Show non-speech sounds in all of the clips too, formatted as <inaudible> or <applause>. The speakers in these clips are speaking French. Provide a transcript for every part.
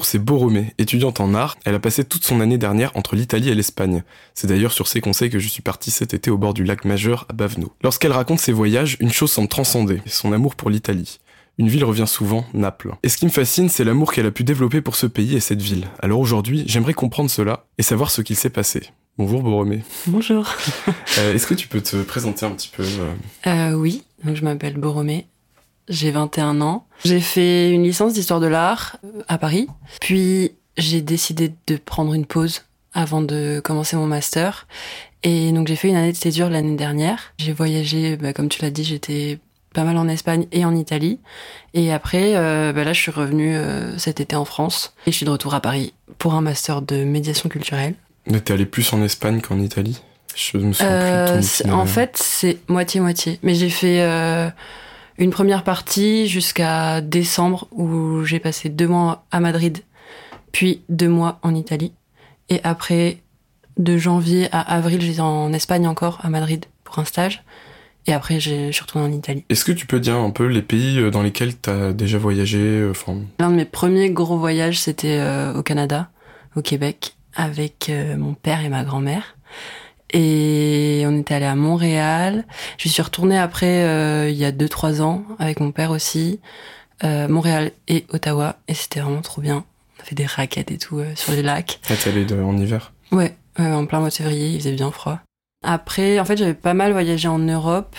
jour, c'est Boromé, étudiante en art. Elle a passé toute son année dernière entre l'Italie et l'Espagne. C'est d'ailleurs sur ses conseils que je suis parti cet été au bord du lac Majeur à Baveno. Lorsqu'elle raconte ses voyages, une chose semble transcender, son amour pour l'Italie. Une ville revient souvent, Naples. Et ce qui me fascine, c'est l'amour qu'elle a pu développer pour ce pays et cette ville. Alors aujourd'hui, j'aimerais comprendre cela et savoir ce qu'il s'est passé. Bonjour Boromé. Bonjour. Euh, Est-ce que tu peux te présenter un petit peu euh, Euh, oui, donc je m'appelle Boromé. J'ai 21 ans. J'ai fait une licence d'histoire de l'art euh, à Paris. Puis j'ai décidé de prendre une pause avant de commencer mon master. Et donc j'ai fait une année de césure l'année dernière. J'ai voyagé, bah, comme tu l'as dit, j'étais pas mal en Espagne et en Italie. Et après, euh, bah là, je suis revenue euh, cet été en France. Et je suis de retour à Paris pour un master de médiation culturelle. T'es allé plus en Espagne qu'en Italie? Je me souviens Euh, plus en fait, c'est moitié-moitié. Mais j'ai fait euh, une première partie jusqu'à décembre où j'ai passé deux mois à Madrid, puis deux mois en Italie. Et après, de janvier à avril, j'étais en Espagne encore, à Madrid, pour un stage. Et après, je suis retournée en Italie. Est-ce que tu peux dire un peu les pays euh, dans lesquels t'as déjà voyagé euh, Enfin, L'un de mes premiers gros voyages, c'était euh, au Canada, au Québec, avec mon père et ma grand-mère. Et on était allé à Montréal. Je suis retournée après, euh, il y a 2-3 ans, avec mon père aussi. Euh, Montréal et Ottawa. Et c'était vraiment trop bien. On a fait des raquettes et tout euh, sur les lacs. là, t'es allé de- en hiver? Ouais, ouais, en plein mois de février, il faisait bien froid. Après, en fait, j'avais pas mal voyagé en Europe.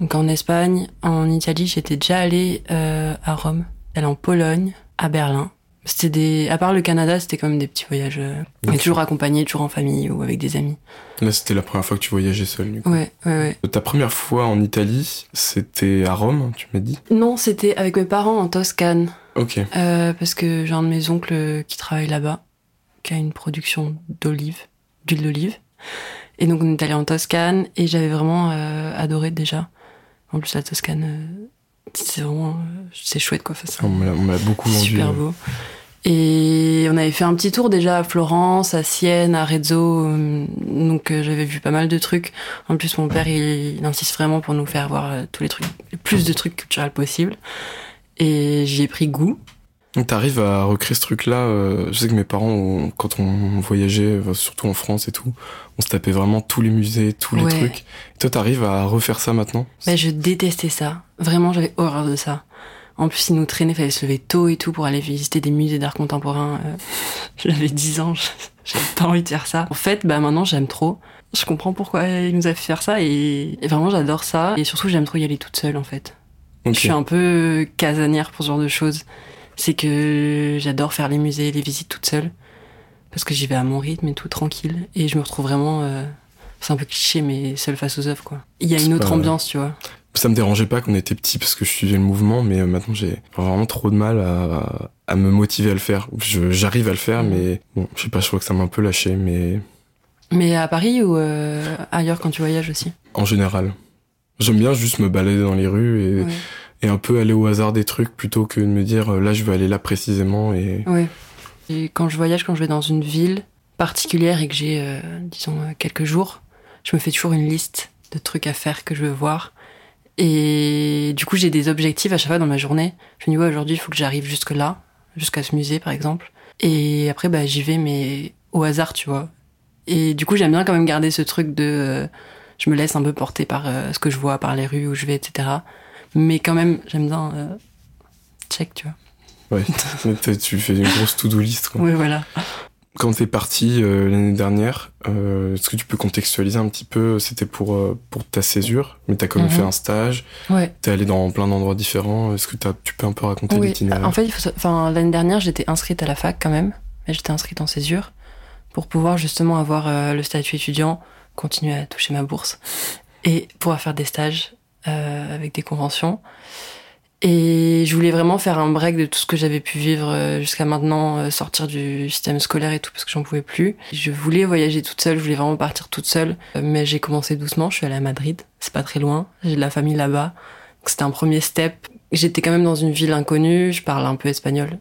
Donc en Espagne, en Italie, j'étais déjà allée euh, à Rome, allée en Pologne, à Berlin. C'était des, à part le Canada, c'était quand même des petits voyages. euh, Donc, mais toujours accompagnés, toujours en famille ou avec des amis. Là, c'était la première fois que tu voyageais seul. Du coup. Ouais, ouais, ouais. Ta première fois en Italie, c'était à Rome, tu m'as dit? Non, c'était avec mes parents en Toscane, Ok. euh, parce que j'ai un de mes oncles qui travaille là-bas, qui a une production d'olive, d'huile d'olive. Et donc on est allé en Toscane et j'avais vraiment euh, adoré déjà. En plus la Toscane, euh, c'est vraiment, euh, c'est chouette quoi. C'est On l'a beaucoup vendu. super beau. Et on avait fait un petit tour déjà à Florence, à Sienne, à Arezzo. euh, Donc euh, j'avais vu pas mal de trucs. En plus mon père il, il insiste vraiment pour nous faire voir euh, tous les trucs, le plus de trucs culturels possible. Et j'y ai pris goût. T'arrives à recréer ce truc-là. euh, je sais que mes parents, quand on voyageait, euh, surtout en France et tout, on se tapait vraiment tous les musées, tous les Ouais. trucs. Et toi, t'arrives à refaire ça maintenant? Mais je détestais ça. Vraiment, j'avais horreur de ça. En plus, ils nous traînaient, fallait se lever tôt et tout pour aller visiter des musées d'art contemporain. Euh, <laughs> J'avais 10 ans, j'avais pas envie de faire ça. En fait, bah maintenant, j'aime trop. Je comprends pourquoi ils nous a fait faire ça et, et vraiment, j'adore ça. Et surtout, j'aime trop y aller toute seule, en fait. Ok. Je suis un peu casanière pour ce genre de choses. C'est que j'adore faire les musées, les visites toute seule. Parce que j'y vais à mon rythme et tout, tranquille. Et je me retrouve vraiment... euh, c'est un peu cliché, mais seule face aux œuvres, quoi. Il y a une autre pas- ambiance, tu vois. Ça me dérangeait pas qu'on était petit parce que je suivais le mouvement, mais euh, maintenant j'ai vraiment trop de mal à, à me motiver à le faire. J'arrive à le faire, mais bon, je sais pas, je crois que ça m'a un peu lâché, mais Mais à Paris ou euh, ailleurs quand tu voyages aussi? En général. J'aime bien juste me balader dans les rues et, Ouais. Et un peu aller au hasard des trucs plutôt que de me dire euh, là je veux aller là précisément et Ouais. Quand je voyage, quand je vais dans une ville particulière et que j'ai, euh, disons, euh, quelques jours, je me fais toujours une liste de trucs à faire que je veux voir. Et du coup, j'ai des objectifs à chaque fois dans ma journée. Je me dis, ouais, aujourd'hui, il faut que j'arrive jusque là, jusqu'à ce musée, par exemple. Et après, bah, j'y vais, mais au hasard, tu vois. Et du coup, j'aime bien quand même garder ce truc de... je me laisse un peu porter par ce que je vois, par les rues où je vais, etc. Mais quand même, j'aime bien... euh, check, tu vois. ouais, <laughs> tu fais une grosse to-do list. Quoi. Oui, voilà. Quand t'es parti euh, l'année dernière, euh, est-ce que tu peux contextualiser un petit peu C'était pour euh, pour ta césure, mais t'as quand même Mhm. fait un stage. Ouais. T'es allé dans plein d'endroits différents. Est-ce que tu peux un peu raconter Oui, l'itinéraire? en fait, l'année dernière, j'étais inscrite à la fac quand même, mais j'étais inscrite en césure pour pouvoir justement avoir le statut étudiant, continuer à toucher ma bourse et pouvoir faire des stages euh, avec des conventions. Et je voulais vraiment faire un break de tout ce que j'avais pu vivre euh, jusqu'à maintenant, euh, sortir du système scolaire et tout, parce que j'en pouvais plus. Je voulais voyager toute seule, je voulais vraiment partir toute seule, euh, mais j'ai commencé doucement, je suis allée à Madrid, c'est pas très loin, j'ai de la famille là-bas. C'était un premier step. J'étais quand même dans une ville inconnue, je parle un peu espagnol.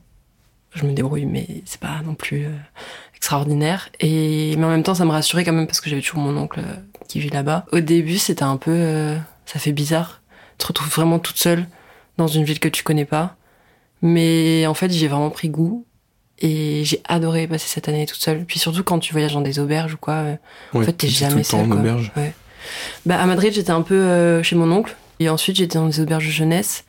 Je me débrouille, mais c'est pas non plus extraordinaire. Et mais en même temps, ça me rassurait quand même parce que j'avais toujours mon oncle qui vit là-bas. Au début, c'était un peu, euh, ça fait bizarre. Tu te retrouves vraiment toute seule dans une ville que tu connais pas. Mais en fait, j'ai vraiment pris goût. Et j'ai adoré passer cette année toute seule. Puis surtout quand tu voyages dans des auberges ou quoi, euh, en fait, t'es jamais seule. en quoi. auberge. Ouais. Bah, à Madrid, j'étais un peu euh, chez mon oncle. Et ensuite, j'étais dans des auberges de jeunesse.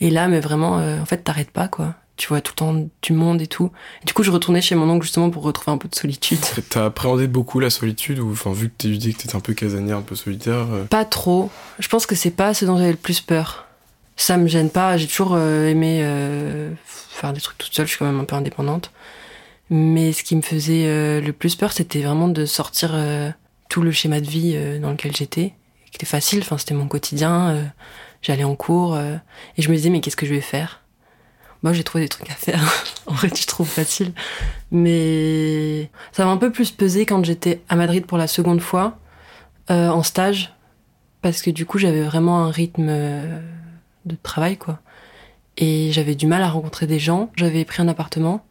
Et là, mais vraiment, euh, en fait, t'arrêtes pas, quoi. Tu vois tout le temps du monde et tout. Et du coup, je retournais chez mon oncle justement pour retrouver un peu de solitude. <laughs> T'as appréhendé beaucoup la solitude ou enfin vu que tu dis que t'étais un peu casanière, un peu solitaire. euh, Pas trop. Je pense que c'est pas ce dont j'avais le plus peur. Ça me gêne pas. J'ai toujours euh, aimé euh, faire des trucs toute seule. Je suis quand même un peu indépendante. Mais ce qui me faisait euh, le plus peur, c'était vraiment de sortir euh, tout le schéma de vie euh, dans lequel j'étais. Qui était facile. Enfin, c'était mon quotidien. J'allais en cours et je me disais mais qu'est-ce que je vais faire? Moi, j'ai trouvé des trucs à faire. <laughs> en vrai, tu trouves facile. Mais ça m'a un peu plus pesé quand j'étais à Madrid pour la seconde fois euh, en stage parce que du coup j'avais vraiment un rythme euh, de travail quoi. Et j'avais du mal à rencontrer des gens. J'avais pris un appartement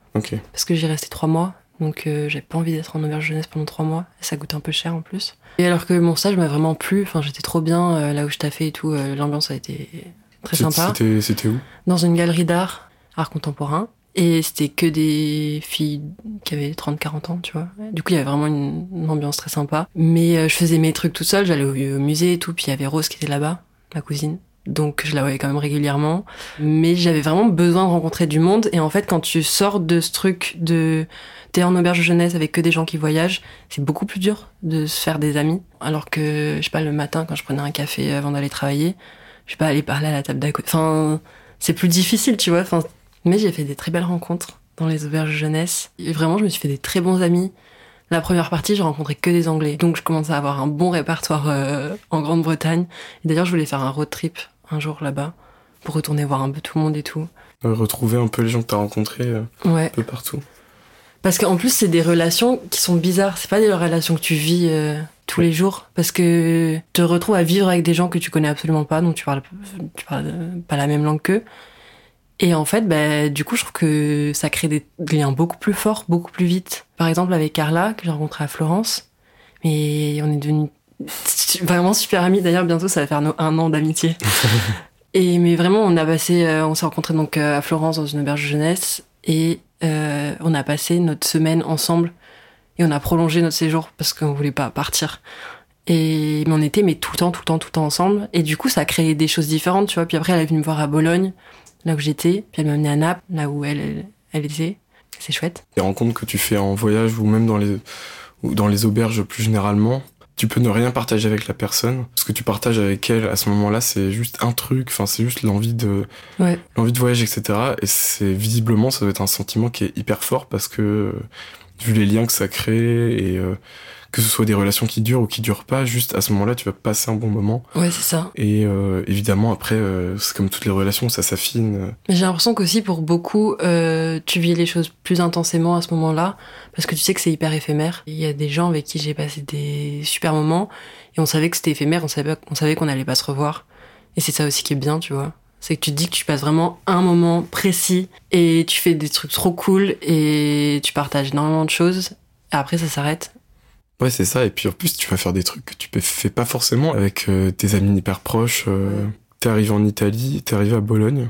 parce que j'y restais trois mois. Donc euh, j'avais pas envie d'être en auberge jeunesse pendant trois mois. Ça coûte un peu cher en plus. Et alors que mon stage m'a vraiment plu enfin j'étais trop bien euh, là où je taffais et tout euh, l'ambiance a été très sympa. c'était où? Dans une galerie d'art, art contemporain. Et c'était que des filles qui avaient 30-40 ans, tu vois. Du coup, il y avait vraiment une, ambiance très sympa. Mais euh, je faisais mes trucs toute seule, j'allais au, musée et tout, puis il y avait Rose qui était là-bas, ma cousine. Donc je la voyais quand même régulièrement. Mais j'avais vraiment besoin de rencontrer du monde. Et en fait, quand tu sors de ce truc de... T'es en auberge jeunesse avec que des gens qui voyagent, c'est beaucoup plus dur de se faire des amis. Alors que, je sais pas, le matin, quand je prenais un café avant d'aller travailler, je sais pas, aller parler à la table d'à côté. Enfin, c'est plus difficile, tu vois. Enfin, mais j'ai fait des très belles rencontres dans les auberges jeunesse. Et vraiment, je me suis fait des très bons amis. La première partie, j'ai rencontré que des Anglais. Donc, je commençais à avoir un bon répertoire euh, en Grande-Bretagne. Et d'ailleurs, je voulais faire un road trip un jour là-bas pour retourner voir un peu tout le monde et tout. Euh, Retrouver un peu les gens que t'as rencontrés euh, Ouais. un peu partout. Parce qu'en plus, c'est des relations qui sont bizarres. C'est pas des relations que tu vis euh, tous les jours. Parce que tu te retrouves à vivre avec des gens que tu connais absolument pas, donc tu parles, tu parles pas la même langue qu'eux. Et en fait, bah, du coup, je trouve que ça crée des liens beaucoup plus forts, beaucoup plus vite. Par exemple, avec Carla, que j'ai rencontrée à Florence. Mais on est devenus <laughs> vraiment super amis. D'ailleurs, bientôt, ça va faire nos un an d'amitié. <laughs> Et mais vraiment, on a passé, euh, on s'est rencontrés donc euh, à Florence dans une auberge de jeunesse et euh, on a passé notre semaine ensemble et on a prolongé notre séjour parce qu'on voulait pas partir. Et mais on était mais tout le temps, tout le temps, tout le temps ensemble. Et du coup, ça a créé des choses différentes, tu vois. Puis après, elle est venue me voir à Bologne, là où j'étais. Puis elle m'a amené à Naples, là où elle, elle, elle était. C'est chouette. Les rencontres que tu fais en voyage ou même dans les, ou dans les auberges plus généralement, tu peux ne rien partager avec la personne. Ce que tu partages avec elle à ce moment-là, c'est juste un truc, enfin, c'est juste l'envie de, Ouais. l'envie de voyage, etc. Et c'est visiblement, ça doit être un sentiment qui est hyper fort parce que, vu les liens que ça crée et euh, que ce soit des relations qui durent ou qui durent pas, juste à ce moment-là, tu vas passer un bon moment. Ouais, c'est ça. Et euh, évidemment, après, euh, c'est comme toutes les relations, ça s'affine. Mais j'ai l'impression qu'aussi pour beaucoup, euh, tu vis les choses plus intensément à ce moment-là, parce que tu sais que c'est hyper éphémère. Il y a des gens avec qui j'ai passé des super moments, et on savait que c'était éphémère, on savait, on savait qu'on n'allait pas se revoir. Et c'est ça aussi qui est bien, tu vois. C'est que tu te dis que tu passes vraiment un moment précis, et tu fais des trucs trop cool, et tu partages énormément de choses, et après ça s'arrête. Ouais, c'est ça. Et puis en plus, tu vas faire des trucs que tu fais pas forcément avec euh, tes amis hyper proches. Euh, T'es arrivé en Italie, t'es arrivé à Bologne.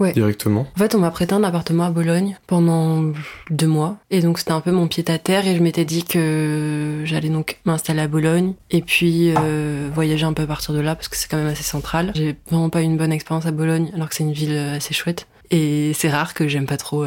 Ouais. Directement. En fait, on m'a prêté un appartement à Bologne pendant deux mois. Et donc, c'était un peu mon pied à terre. Et je m'étais dit que j'allais donc m'installer à Bologne. Et puis, euh, voyager un peu à partir de là, parce que c'est quand même assez central. J'ai vraiment pas eu une bonne expérience à Bologne, alors que c'est une ville assez chouette. Et c'est rare que j'aime pas trop,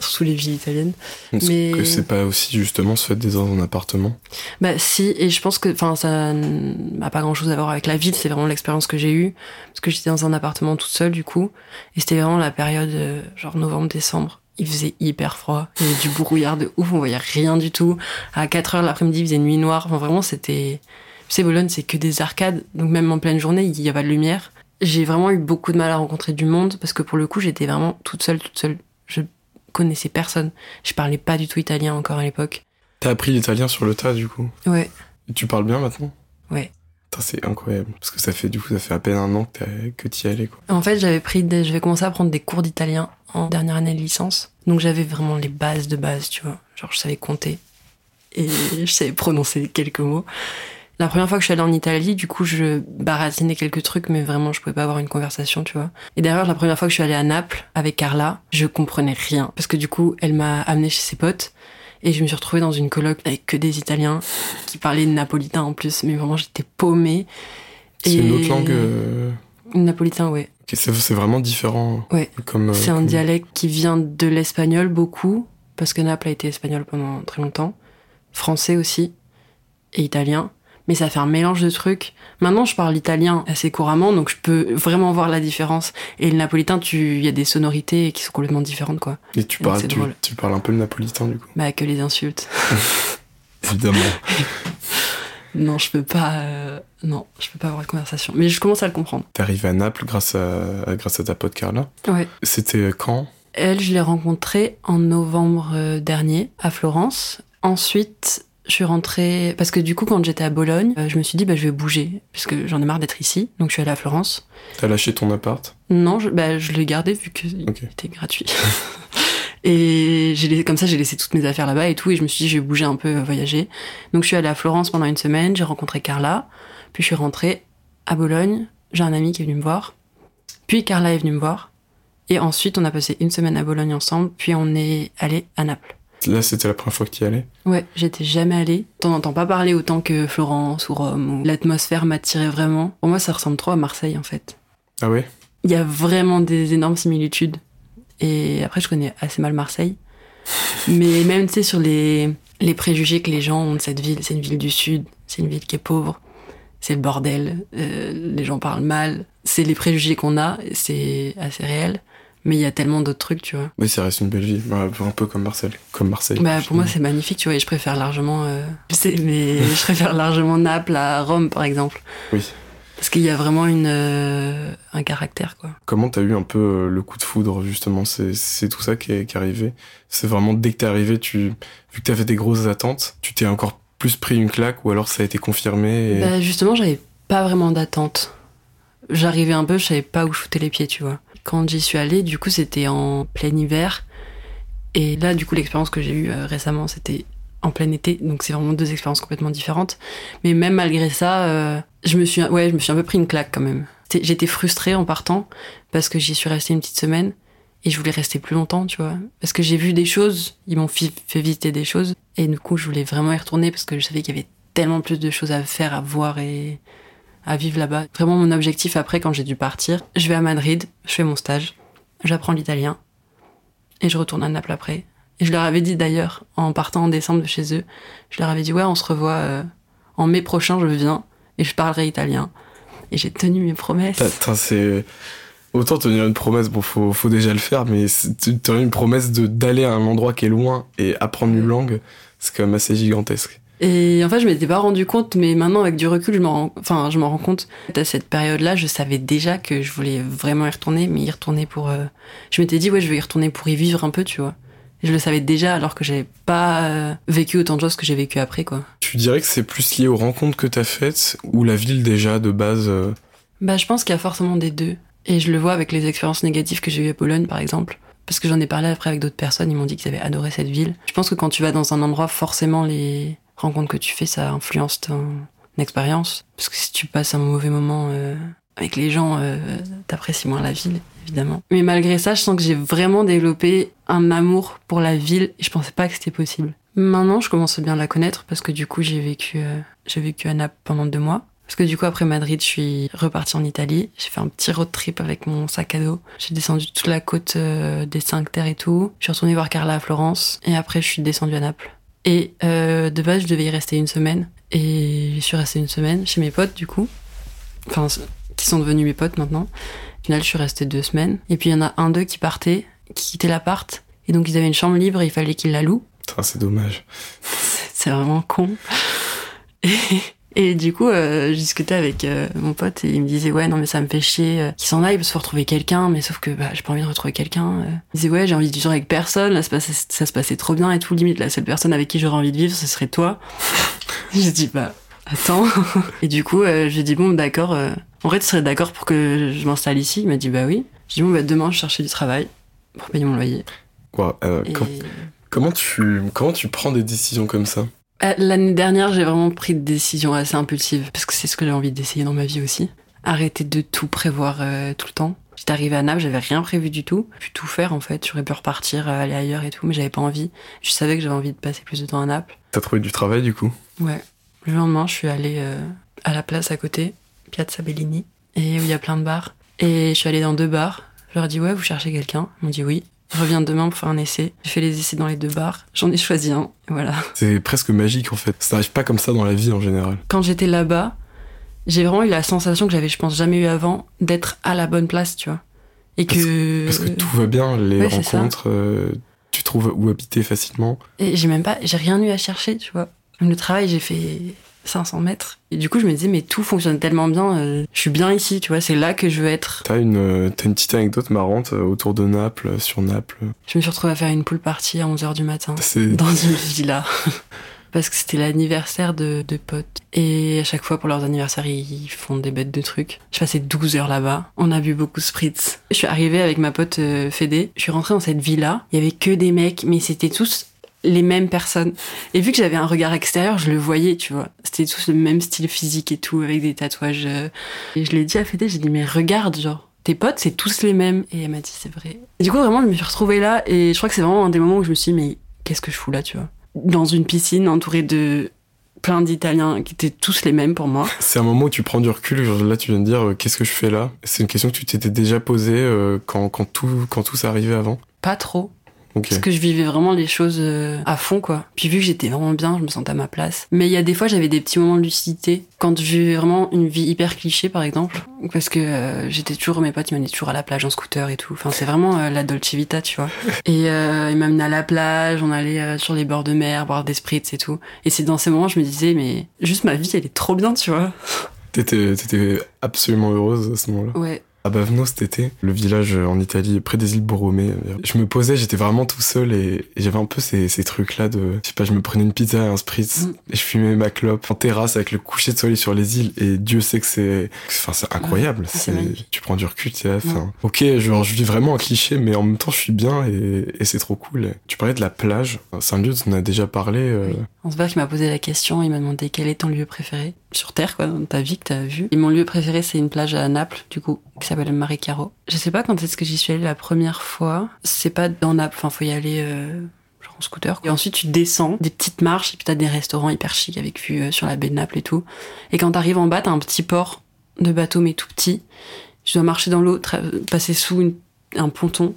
surtout les villes italiennes. Est-ce Mais- que c'est pas aussi justement se fait des dans un appartement? Bah si, et je pense que enfin ça n'a pas grand chose à voir avec la ville, c'est vraiment l'expérience que j'ai eue. Parce que j'étais dans un appartement toute seule du coup, et c'était vraiment la période euh, genre novembre-décembre. Il faisait hyper froid, il y avait du brouillard de ouf, on voyait rien du tout. À 4 heures l'après-midi, il faisait nuit noire, enfin vraiment c'était... Tu sais, Bologne c'est que des arcades, donc même en pleine journée, il y a pas de lumière. J'ai vraiment eu beaucoup de mal à rencontrer du monde, parce que pour le coup j'étais vraiment toute seule, toute seule. Je connaissais personne. Je parlais pas du tout italien encore à l'époque. T'as appris l'italien sur le tas du coup. Ouais. Et tu parles bien maintenant? Ouais. C'est incroyable. Parce que ça fait du coup, ça fait à peine un an que t'y allais quoi. En fait, j'avais pris, des, j'avais commencé à prendre des cours d'italien en dernière année de licence. Donc j'avais vraiment les bases de base, tu vois. Genre je savais compter et <laughs> je savais prononcer quelques mots. La première fois que je suis allée en Italie, du coup, je baratinais quelques trucs, mais vraiment, je pouvais pas avoir une conversation, tu vois. Et d'ailleurs, la première fois que je suis allée à Naples avec Carla, je comprenais rien. Parce que du coup, elle m'a amenée chez ses potes. Et je me suis retrouvée dans une coloc avec que des Italiens qui parlaient napolitain en plus. Mais vraiment, j'étais paumée. C'est une autre langue. euh, Napolitain, ouais. c'est c'est vraiment différent. Ouais. Comme, euh, C'est un comme- dialecte qui vient de l'espagnol beaucoup, parce que Naples a été espagnol pendant très longtemps. Français aussi, et italien. Mais ça fait un mélange de trucs. Maintenant, je parle italien assez couramment, donc je peux vraiment voir la différence. Et le napolitain, tu, il y a des sonorités qui sont complètement différentes, quoi. Et tu parles, tu, tu parles un peu le napolitain du coup? Bah, que les insultes. <laughs> Évidemment. <laughs> Non, je peux pas, euh, non, je peux pas avoir de conversation. Mais je commence à le comprendre. T'es arrivé à Naples grâce à, grâce à ta pote Carla? Ouais. C'était quand? Elle, je l'ai rencontrée en novembre euh, dernier à Florence. Ensuite, je suis rentrée parce que du coup, quand j'étais à Bologne, euh, je me suis dit bah je vais bouger parce que j'en ai marre d'être ici. Donc je suis allée à Florence. T'as lâché ton appart? Non, je, bah, je l'ai gardé vu que il Ok. était gratuit. <laughs> et j'ai laissé- comme ça, j'ai laissé toutes mes affaires là-bas et tout. Et je me suis dit je vais bouger un peu, euh, voyager. Donc je suis allée à Florence pendant une semaine. J'ai rencontré Carla. Puis je suis rentrée à Bologne. J'ai un ami qui est venu me voir. Puis Carla est venue me voir. Et ensuite, on a passé une semaine à Bologne ensemble. Puis on est allé à Naples. Là, c'était la première fois que tu y allais? Ouais, j'étais jamais allée. T'en entends pas parler autant que Florence ou Rome. L'atmosphère m'attirait vraiment. Pour moi, ça ressemble trop à Marseille en fait. Ah ouais? Il y a vraiment des énormes similitudes. Et après, je connais assez mal Marseille. <laughs> Mais même, tu sais, sur les, les préjugés que les gens ont de cette ville, c'est une ville du Sud, c'est une ville qui est pauvre, c'est le bordel, euh, les gens parlent mal. C'est les préjugés qu'on a, c'est assez réel. Mais il y a tellement d'autres trucs, tu vois. Mais ça reste une belle ville. Bah, un peu comme Marseille. Comme Marseille. Bah, pour moi, c'est magnifique, tu vois, et je préfère largement, euh, je sais, mais je préfère largement Naples à Rome, par exemple. Oui. Parce qu'il y a vraiment une, euh, un caractère, quoi. Comment t'as eu un peu euh, le coup de foudre, justement? C'est tout ça qui est, qui est arrivé? C'est vraiment dès que t'es arrivé, tu, vu que t'avais des grosses attentes, tu t'es encore plus pris une claque ou alors ça a été confirmé et... Bah, justement, j'avais pas vraiment d'attente. J'arrivais un peu, je savais pas où foutais les pieds, tu vois. Quand j'y suis allée, du coup, c'était en plein hiver. Et là, du coup, l'expérience que j'ai eue euh, récemment, c'était en plein été. Donc, c'est vraiment deux expériences complètement différentes. Mais même malgré ça, euh, je me suis, ouais, je me suis un peu pris une claque quand même. J'étais frustrée en partant parce que j'y suis restée une petite semaine et je voulais rester plus longtemps, tu vois. Parce que j'ai vu des choses, ils m'ont fait visiter des choses et du coup, je voulais vraiment y retourner parce que je savais qu'il y avait tellement plus de choses à faire, à voir et à vivre là-bas. Vraiment, mon objectif après, quand j'ai dû partir, je vais à Madrid, je fais mon stage, j'apprends l'italien et je retourne à Naples après. Et je leur avais dit d'ailleurs, en partant en décembre de chez eux, je leur avais dit ouais, on se revoit euh, en mai prochain, je viens et je parlerai italien. Et j'ai tenu mes promesses. T'as- c'est... Autant tenir une promesse, bon, faut, faut déjà le faire, mais tenir une promesse de d'aller à un endroit qui est loin et apprendre une langue, c'est quand même assez gigantesque. Et en fait, je m'étais pas rendu compte, mais maintenant, avec du recul, je m'en rends, enfin, je m'en rends compte. À cette période-là, je savais déjà que je voulais vraiment y retourner, mais y retourner pour. euh, Je m'étais dit, ouais, je vais y retourner pour y vivre un peu, tu vois. Et je le savais déjà, alors que j'avais pas euh, vécu autant de choses que j'ai vécu après, quoi. Tu dirais que c'est plus lié aux rencontres que t'as faites ou la ville déjà de base euh, Bah, je pense qu'il y a forcément des deux. Et je le vois avec les expériences négatives que j'ai eues à Bologne, par exemple. Parce que j'en ai parlé après avec d'autres personnes, ils m'ont dit qu'ils avaient adoré cette ville. Je pense que quand tu vas dans un endroit, forcément, les rencontres que tu fais, ça influence ton expérience. Parce que si tu passes un mauvais moment euh, avec les gens, euh, t'apprécies moins la ville, évidemment. Mais malgré ça, je sens que j'ai vraiment développé un amour pour la ville et je pensais pas que c'était possible. Maintenant, je commence à bien la connaître parce que du coup, j'ai vécu, euh, j'ai vécu à Naples pendant deux mois. Parce que du coup, après Madrid, je suis repartie en Italie. J'ai fait un petit road trip avec mon sac à dos. J'ai descendu toute la côte euh, des Cinq Terres et tout. Je suis retournée voir Carla à Florence. Et après, je suis descendue à Naples. Et euh, de base, je devais y rester une semaine. Et j'y suis restée une semaine chez mes potes, du coup. Enfin, qui sont devenus mes potes maintenant. Au final, je suis restée deux semaines. Et puis, il y en a un d'eux qui partait, qui quittait l'appart. Et donc, ils avaient une chambre libre et il fallait qu'ils la louent. c'est dommage. <laughs> C'est vraiment con. Et, et du coup, euh, je discutais avec euh, mon pote et il me disait ouais non mais ça me fait chier euh, qu'il s'en aille parce qu'il faut retrouver quelqu'un, mais sauf que bah, j'ai pas envie de retrouver quelqu'un. euh. Il disait ouais j'ai envie de vivre avec personne, là, ça, se passait, ça se passait trop bien et tout. Limite la seule personne avec qui j'aurais envie de vivre ce serait toi. <laughs> J'ai dit bah attends. <laughs> Et du coup euh, j'ai dit bon d'accord. euh, en vrai tu serais d'accord pour que je m'installe ici? Il m'a dit bah oui. J'ai dit bon bah demain je cherchais du travail pour payer mon loyer. Quoi, euh, Et... com- comment, tu, comment tu prends des décisions comme ça? L'année dernière, j'ai vraiment pris des décisions assez impulsives, parce que c'est ce que j'ai envie d'essayer dans ma vie aussi. Arrêter de tout prévoir euh, tout le temps. J'étais arrivée à Naples, j'avais rien prévu du tout. J'ai pu tout faire en fait. J'aurais pu repartir, euh, aller ailleurs et tout, mais j'avais pas envie. Je savais que j'avais envie de passer plus de temps à Naples. T'as trouvé du travail du coup? Ouais. Le lendemain, je suis allée euh, à la place à côté, Piazza Bellini, et où il y a plein de bars. Et je suis allée dans deux bars. Je leur ai dit ouais, vous cherchez quelqu'un? Ils m'ont dit oui. Je reviens demain pour faire un essai. J'ai fait les essais dans les deux bars. J'en ai choisi un. Voilà. C'est presque magique en fait. Ça n'arrive pas comme ça dans la vie en général. Quand j'étais là-bas, j'ai vraiment eu la sensation que j'avais, je pense, jamais eu avant, d'être à la bonne place, tu vois. Et que. Parce que tout va bien, les Ouais, rencontres, euh, tu trouves où habiter facilement. Et j'ai même pas, j'ai rien eu à chercher, tu vois. Même le travail, j'ai fait 500 mètres. Et du coup, je me disais, mais tout fonctionne tellement bien, euh, je suis bien ici, tu vois, c'est là que je veux être. T'as une, euh, t'as une petite anecdote marrante euh, autour de Naples, euh, sur Naples. Je me suis retrouvée à faire une pool party à 11h du matin. C'est <laughs> dans une villa. <laughs> Parce que c'était l'anniversaire de, de potes. Et à chaque fois, pour leurs anniversaires, ils font des bêtes de trucs. Je passais 12 heures là-bas. On a bu beaucoup de spritz. Je suis arrivée avec ma pote euh, Fédé. Je suis rentrée dans cette villa. Il y avait que des mecs, mais c'était tous les mêmes personnes. Et vu que j'avais un regard extérieur, je le voyais, tu vois. C'était tous le même style physique et tout, avec des tatouages. euh. Et je l'ai dit à Fédé, j'ai dit, mais regarde, genre. Tes potes, c'est tous les mêmes. Et elle m'a dit, c'est vrai. Et du coup, vraiment, je me suis retrouvée là. Et je crois que c'est vraiment un des moments où je me suis dit, mais qu'est-ce que je fous là, tu vois dans une piscine entourée de plein d'Italiens qui étaient tous les mêmes pour moi. c'est un moment où tu prends du recul. Genre, là, tu viens de dire euh, qu'est-ce que je fais là? C'est une question que tu t'étais déjà posée euh, quand, quand tout quand tout s'est arrivé avant? Pas trop, Parce que je vivais vraiment les choses euh, à fond, quoi. Puis vu que j'étais vraiment bien, je me sentais à ma place. Mais il y a des fois, j'avais des petits moments de lucidité. Quand je vivais vraiment une vie hyper cliché, par exemple. Parce que euh, j'étais toujours, mes potes, ils m'amenaient toujours à la plage en scooter et tout. Enfin, c'est vraiment euh, la Dolce Vita, tu vois. <laughs> Et euh, ils m'amenaient à la plage, on allait euh, sur les bords de mer, boire des spritz et tout. Et c'est dans ces moments, je me disais, mais juste ma vie, elle est trop bien, tu vois. T'étais absolument heureuse à ce moment-là. Ouais. À Baveno cet été, le village en Italie, près des îles Borromée. Je me posais, j'étais vraiment tout seul et, et j'avais un peu ces, ces trucs-là de, je sais pas, je me prenais une pizza et un spritz Mm. et je fumais ma clope en terrasse avec le coucher de soleil sur les îles et Dieu sait que c'est, enfin, c'est incroyable. Ouais, c'est tu prends du recul, tu sais, enfin, ok, je, je vis vraiment un cliché, mais en même temps, je suis bien et, et c'est trop cool. Tu parlais de la plage. C'est un lieu dont on a déjà parlé. euh, Oui. On se voit qui m'a posé la question, il m'a demandé quel est ton lieu préféré sur Terre, quoi, dans ta vie que t'as vu. Et mon lieu préféré, c'est une plage à Naples, du coup, qui s'appelle Maricaro. Je sais pas quand est-ce que j'y suis allée la première fois. C'est pas dans Naples, enfin, faut y aller, euh, en scooter. Et ensuite, tu descends des petites marches, et puis t'as des restaurants hyper chics avec vue euh, sur la baie de Naples et tout. Et quand t'arrives en bas, t'as un petit port de bateau, mais tout petit. Tu dois marcher dans l'eau, passer sous un ponton.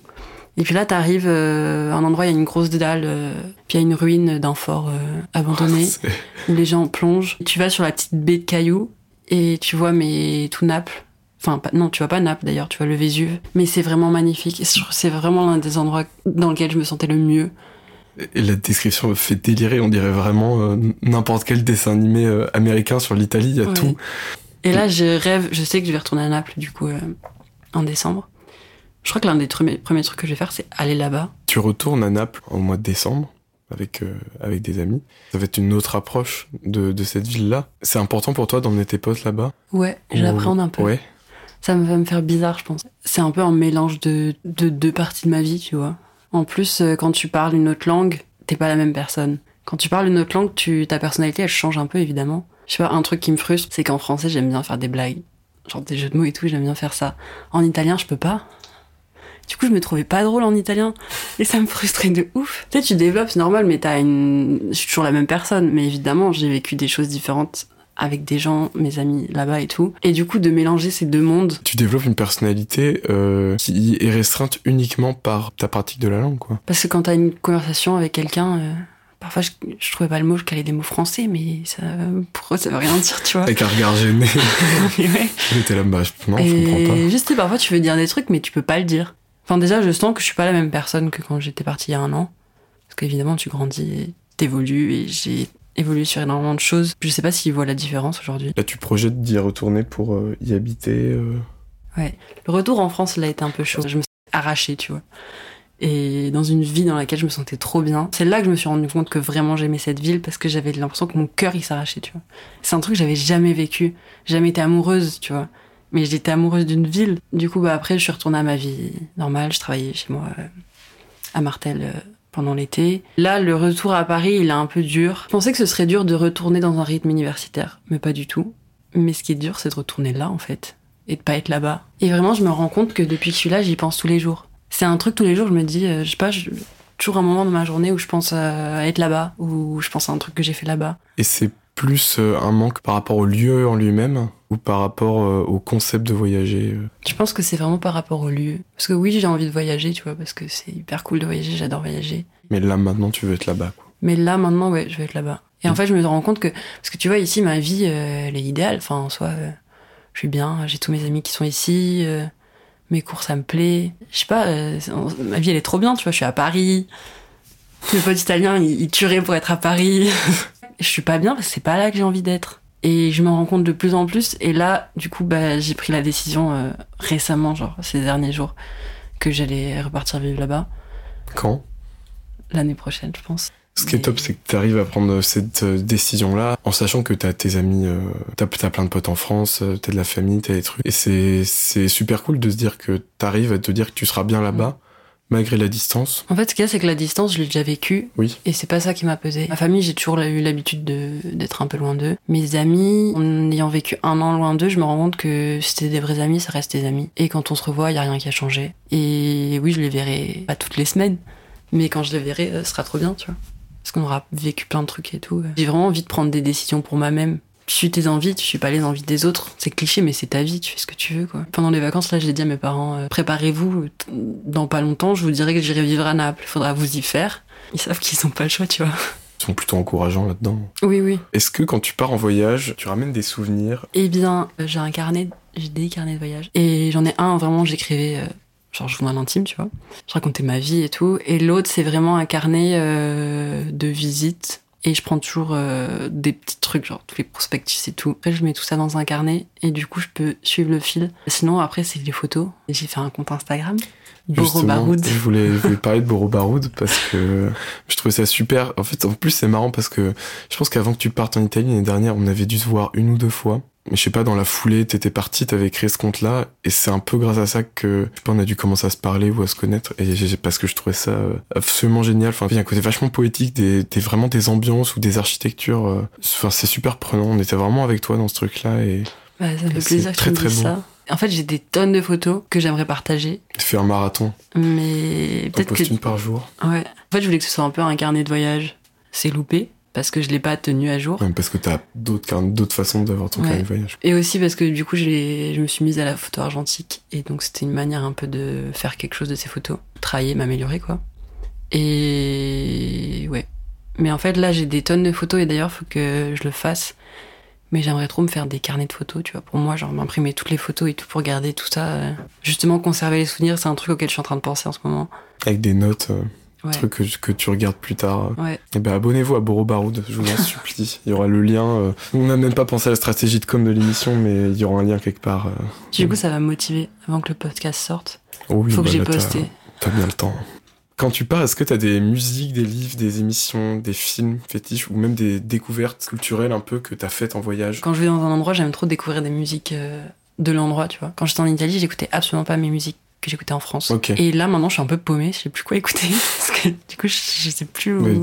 Et puis là, t'arrives euh, à un endroit, il y a une grosse dalle, euh, puis il y a une ruine d'un fort euh, abandonné <laughs> où les gens plongent. Tu vas sur la petite baie de cailloux et tu vois mais tout Naples. Enfin, pas- non, tu vois pas Naples d'ailleurs, tu vois le Vésuve. Mais c'est vraiment magnifique. C'est vraiment l'un des endroits dans lequel je me sentais le mieux. Et la description me fait délirer, on dirait vraiment euh, n'importe quel dessin animé euh, américain sur l'Italie, il y a Ouais. tout. Et là, je rêve, je sais que je vais retourner à Naples du coup euh, en décembre. Je crois que l'un des premiers, trucs que je vais faire, c'est aller là-bas. Tu retournes à Naples au mois de décembre avec, euh, avec des amis. Ça va être une autre approche de, de cette ville-là. C'est important pour toi d'emmener tes potes là-bas? Ouais, Ou- j'appréhende un peu. Ouais. Ça va me faire bizarre, je pense. C'est un peu un mélange de, de deux parties de ma vie, tu vois. En plus, euh, quand tu parles une autre langue, t'es pas la même personne. Quand tu parles une autre langue, tu, ta personnalité, elle change un peu, évidemment. Je sais pas, un truc qui me frustre, c'est qu'en français, j'aime bien faire des blagues. Genre des jeux de mots et tout, j'aime bien faire ça. En italien, je peux pas. Du coup, je me trouvais pas drôle en italien. Et ça me frustrait de ouf. Tu sais, tu développes, c'est normal, mais t'as une... Je suis toujours la même personne. Mais évidemment, j'ai vécu des choses différentes avec des gens, mes amis là-bas et tout. Et du coup, de mélanger ces deux mondes, Tu développes une personnalité euh, qui est restreinte uniquement par ta pratique de la langue, quoi. Parce que quand t'as une conversation avec quelqu'un, euh, parfois je, je trouvais pas le mot, je calais des mots français, mais ça, pour eux ça veut rien dire, tu vois? Avec un regard gêné. <laughs> Ouais. J'étais là, bah, non, je comprends pas. Juste, parfois tu veux dire des trucs, mais tu peux pas le dire. Enfin, déjà, je sens que je suis pas la même personne que quand j'étais partie il y a un an. Parce qu'évidemment, tu grandis et t'évolues, et j'ai évolué sur énormément de choses. Je sais pas s'ils voient la différence aujourd'hui. Là, tu projettes d'y retourner pour euh, y habiter. euh, Le retour en France, a été un peu chaud. Je me suis arrachée, tu vois. Et dans une vie dans laquelle je me sentais trop bien. C'est là que je me suis rendu compte que vraiment j'aimais cette ville parce que j'avais l'impression que mon cœur il s'arrachait, tu vois. C'est un truc que j'avais jamais vécu. Jamais été amoureuse, tu vois. Mais j'étais amoureuse d'une ville. Du coup, bah après, je suis retournée à ma vie normale. Je travaillais chez moi euh, à Martel euh, pendant l'été. Là, le retour à Paris, il est un peu dur. Je pensais que ce serait dur de retourner dans un rythme universitaire, mais pas du tout. Mais ce qui est dur, c'est de retourner là, en fait, et de pas être là-bas. Et vraiment, je me rends compte que depuis que je suis là, j'y pense tous les jours. C'est un truc tous les jours, je me dis, euh, je sais pas, toujours un moment dans ma journée où je pense à être là-bas, ou je pense à un truc que j'ai fait là-bas. Et c'est plus un manque par rapport au lieu en lui-même? Ou par rapport euh, au concept de voyager euh Je pense que c'est vraiment par rapport au lieu. Parce que oui, j'ai envie de voyager, tu vois, parce que c'est hyper cool de voyager, j'adore voyager. Mais là, maintenant, tu veux être là-bas. quoi. Mais là, maintenant, ouais, je vais être là-bas. Et en fait, je me rends compte que, parce que tu vois, ici, ma vie, euh, elle est idéale. Enfin, en soi, euh, je suis bien, j'ai tous mes amis qui sont ici, mes cours, ça me plaît. Je sais pas, ma vie, elle est trop bien, tu vois, je suis à Paris. Mes potes italiens, ils, ils tueraient pour être à Paris. <laughs> je suis pas bien parce que c'est pas là que j'ai envie d'être. Et je me rends compte de plus en plus. Et là, du coup, bah, j'ai pris la décision euh, récemment, genre ces derniers jours, que j'allais repartir vivre là-bas Quand? L'année prochaine, je pense. Ce qui est top, c'est que tu arrives à prendre cette euh, décision-là en sachant que t'as tes amis, euh, t'as as plein de potes en France, euh, t'as de la famille, t'as des trucs. Et c'est c'est super cool de se dire que t'arrives à te dire que tu seras bien là-bas, malgré la distance. En fait, ce qu'il y a, c'est que la distance, je l'ai déjà vécue. Oui. Et c'est pas ça qui m'a pesé. Ma famille, j'ai toujours eu l'habitude de- d'être un peu loin d'eux. Mes amis, en ayant vécu un an loin d'eux, je me rends compte que c'était des vrais amis, ça reste des amis. Et quand on se revoit, il y a rien qui a changé. Et oui, je les verrai pas toutes les semaines. Mais quand je les verrai, euh, ce sera trop bien, tu vois. Parce qu'on aura vécu plein de trucs et tout. J'ai vraiment envie de prendre des décisions pour moi-même. Tu suis tes envies, tu suis pas les envies des autres. C'est cliché, mais c'est ta vie, tu fais ce que tu veux, quoi. Pendant les vacances, là, j'ai dit à mes parents, euh, préparez-vous, dans pas longtemps, je vous dirai que j'irai vivre à Naples. Faudra vous y faire. Ils savent qu'ils ont pas le choix, tu vois. Ils sont plutôt encourageants là-dedans. Oui, oui. Est-ce que quand tu pars en voyage, tu ramènes des souvenirs? Eh bien, euh, j'ai un carnet, j'ai des carnets de voyage. Et j'en ai un, vraiment, j'écrivais, euh, genre, je vous dans l'intime, tu vois. Je racontais ma vie et tout. Et l'autre, c'est vraiment un carnet euh, de visite. Et je prends toujours euh, des petits trucs, genre tous les prospectus et tout. Après, je mets tout ça dans un carnet. Et du coup, je peux suivre le fil. Sinon, après, c'est les photos. J'ai fait un compte Instagram. Boro Baroud. Je voulais, je voulais parler de Boro Baroud parce que je trouvais ça super. En fait, en plus, c'est marrant parce que je pense qu'avant que tu partes en Italie l'année dernière, on avait dû se voir une ou deux fois. Mais je sais pas, dans la foulée, t'étais parti, t'avais créé ce compte-là, et c'est un peu grâce à ça que, je sais pas, on a dû commencer à se parler ou à se connaître, et parce que je trouvais ça euh, absolument génial. Enfin, il y a un côté vachement poétique, des, des vraiment des ambiances ou des architectures. euh, Enfin, c'est super prenant. On était vraiment avec toi dans ce truc-là, et Bah, ça me fait C'est plaisir que très, tu me très dises beau. ça. En fait, j'ai des tonnes de photos que j'aimerais partager. faire un marathon, Mais peut-être que une par jour. Ouais. En fait, je voulais que ce soit un peu un carnet de voyage. C'est loupé parce que je l'ai pas tenu à jour. Même parce que t'as d'autres d'autres façons d'avoir ton Ouais. carnet de voyage. Et aussi parce que du coup, je me suis mise à la photo argentique. Et donc, c'était une manière un peu de faire quelque chose de ces photos. Travailler, m'améliorer, quoi. Et ouais. Mais en fait, là, j'ai des tonnes de photos et d'ailleurs, faut que je le fasse. Mais j'aimerais trop me faire des carnets de photos, tu vois. Pour moi, genre m'imprimer toutes les photos et tout pour garder tout ça. euh. Justement, conserver les souvenirs, c'est un truc auquel je suis en train de penser en ce moment. Avec des notes, euh, Ouais. trucs que, que tu regardes plus tard. Ouais. Et ben abonnez-vous à Boro Baroud, je vous en <laughs> supplie. Il y aura le lien. euh, On n'a même pas pensé à la stratégie de com de l'émission, mais il y aura un lien quelque part. euh. Du coup, ça va me motiver avant que le podcast sorte. Oh oui, Faut que bah j'ai posté. T'as bien le temps. Quand tu pars, est-ce que t'as des musiques, des livres, des émissions, des films fétiches ou même des découvertes culturelles un peu que t'as faites en voyage? Quand je vais dans un endroit, j'aime trop découvrir des musiques euh, de l'endroit, tu vois. Quand j'étais en Italie, j'écoutais absolument pas mes musiques que j'écoutais en France. Et là, maintenant, je suis un peu paumée, je sais plus quoi écouter. <laughs> parce que du coup, je, je sais plus où. Mais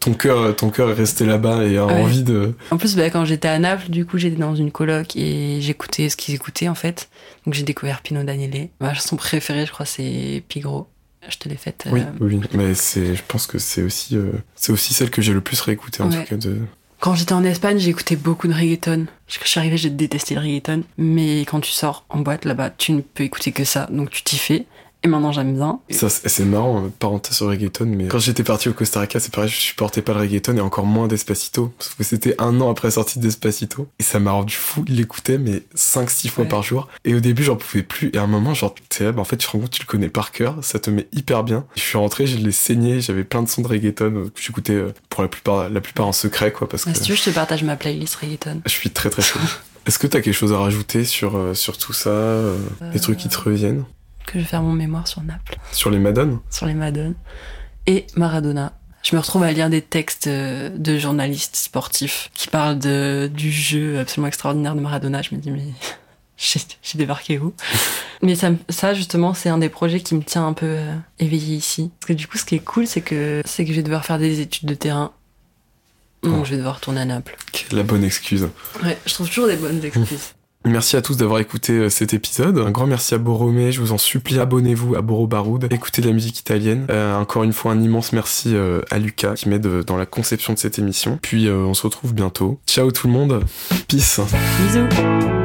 ton cœur, ton cœur est resté là-bas et a Ouais. envie de. En plus, bah, quand j'étais à Naples, du coup, j'étais dans une coloc et j'écoutais ce qu'ils écoutaient, en fait. Donc, j'ai découvert Pino Daniele. Ma chanson préférée, je crois, c'est Pigro. Je te l'ai faite. Oui, euh, oui. Mais je pense que c'est aussi, euh, c'est aussi celle que j'ai le plus réécoutée en Ouais. tout cas de. Quand j'étais en Espagne, j'écoutais beaucoup de reggaeton. Je suis arrivée, j'ai détesté le reggaeton. Mais quand tu sors en boîte là-bas, tu ne peux écouter que ça. Donc tu t'y fais. Et maintenant, j'aime bien. Ça, c'est marrant, euh, parenthèse sur reggaeton, mais quand j'étais parti au Costa Rica, c'est pareil, je supportais pas le reggaeton et encore moins Despacito. Sauf que c'était un an après la sortie de Despacito. Et ça m'a rendu fou, il l'écoutait, mais 5-6 fois Ouais. par jour. Et au début, j'en pouvais plus. Et à un moment, genre, tu sais, bah, en fait, tu te rends compte, tu le connais par cœur, ça te met hyper bien. Je suis rentré, je l'ai saigné, j'avais plein de sons de reggaeton euh, que j'écoutais euh, pour la plupart, la plupart en secret, quoi, parce que Ah, si tu veux, je te partage ma playlist reggaeton. je suis très très chaud. <laughs> Est-ce que t'as quelque chose à rajouter sur, sur tout ça, euh, les trucs qui te reviennent? Que je vais faire mon mémoire sur Naples, Sur les Madones sur les Madones. Et Maradona. Je me retrouve à lire des textes euh, de journalistes sportifs qui parlent de, du jeu absolument extraordinaire de Maradona. Je me dis, mais <laughs> j'ai débarqué où? <laughs> Mais ça, ça justement, c'est un des projets qui me tient un peu euh, éveillé ici. Parce que du coup, ce qui est cool, c'est que, c'est que je vais devoir faire des études de terrain. Donc, Oh. je vais devoir retourner à Naples. La bonne excuse. Ouais, je trouve toujours des bonnes excuses. Merci à tous d'avoir écouté euh, cet épisode. Un grand merci à Boromé, je vous en supplie, abonnez-vous à Boro Baroud, écoutez de la musique italienne. Euh, encore une fois, un immense merci euh, à Lucas qui m'aide dans la conception de cette émission. Puis on se retrouve bientôt. Ciao tout le monde, peace Bisous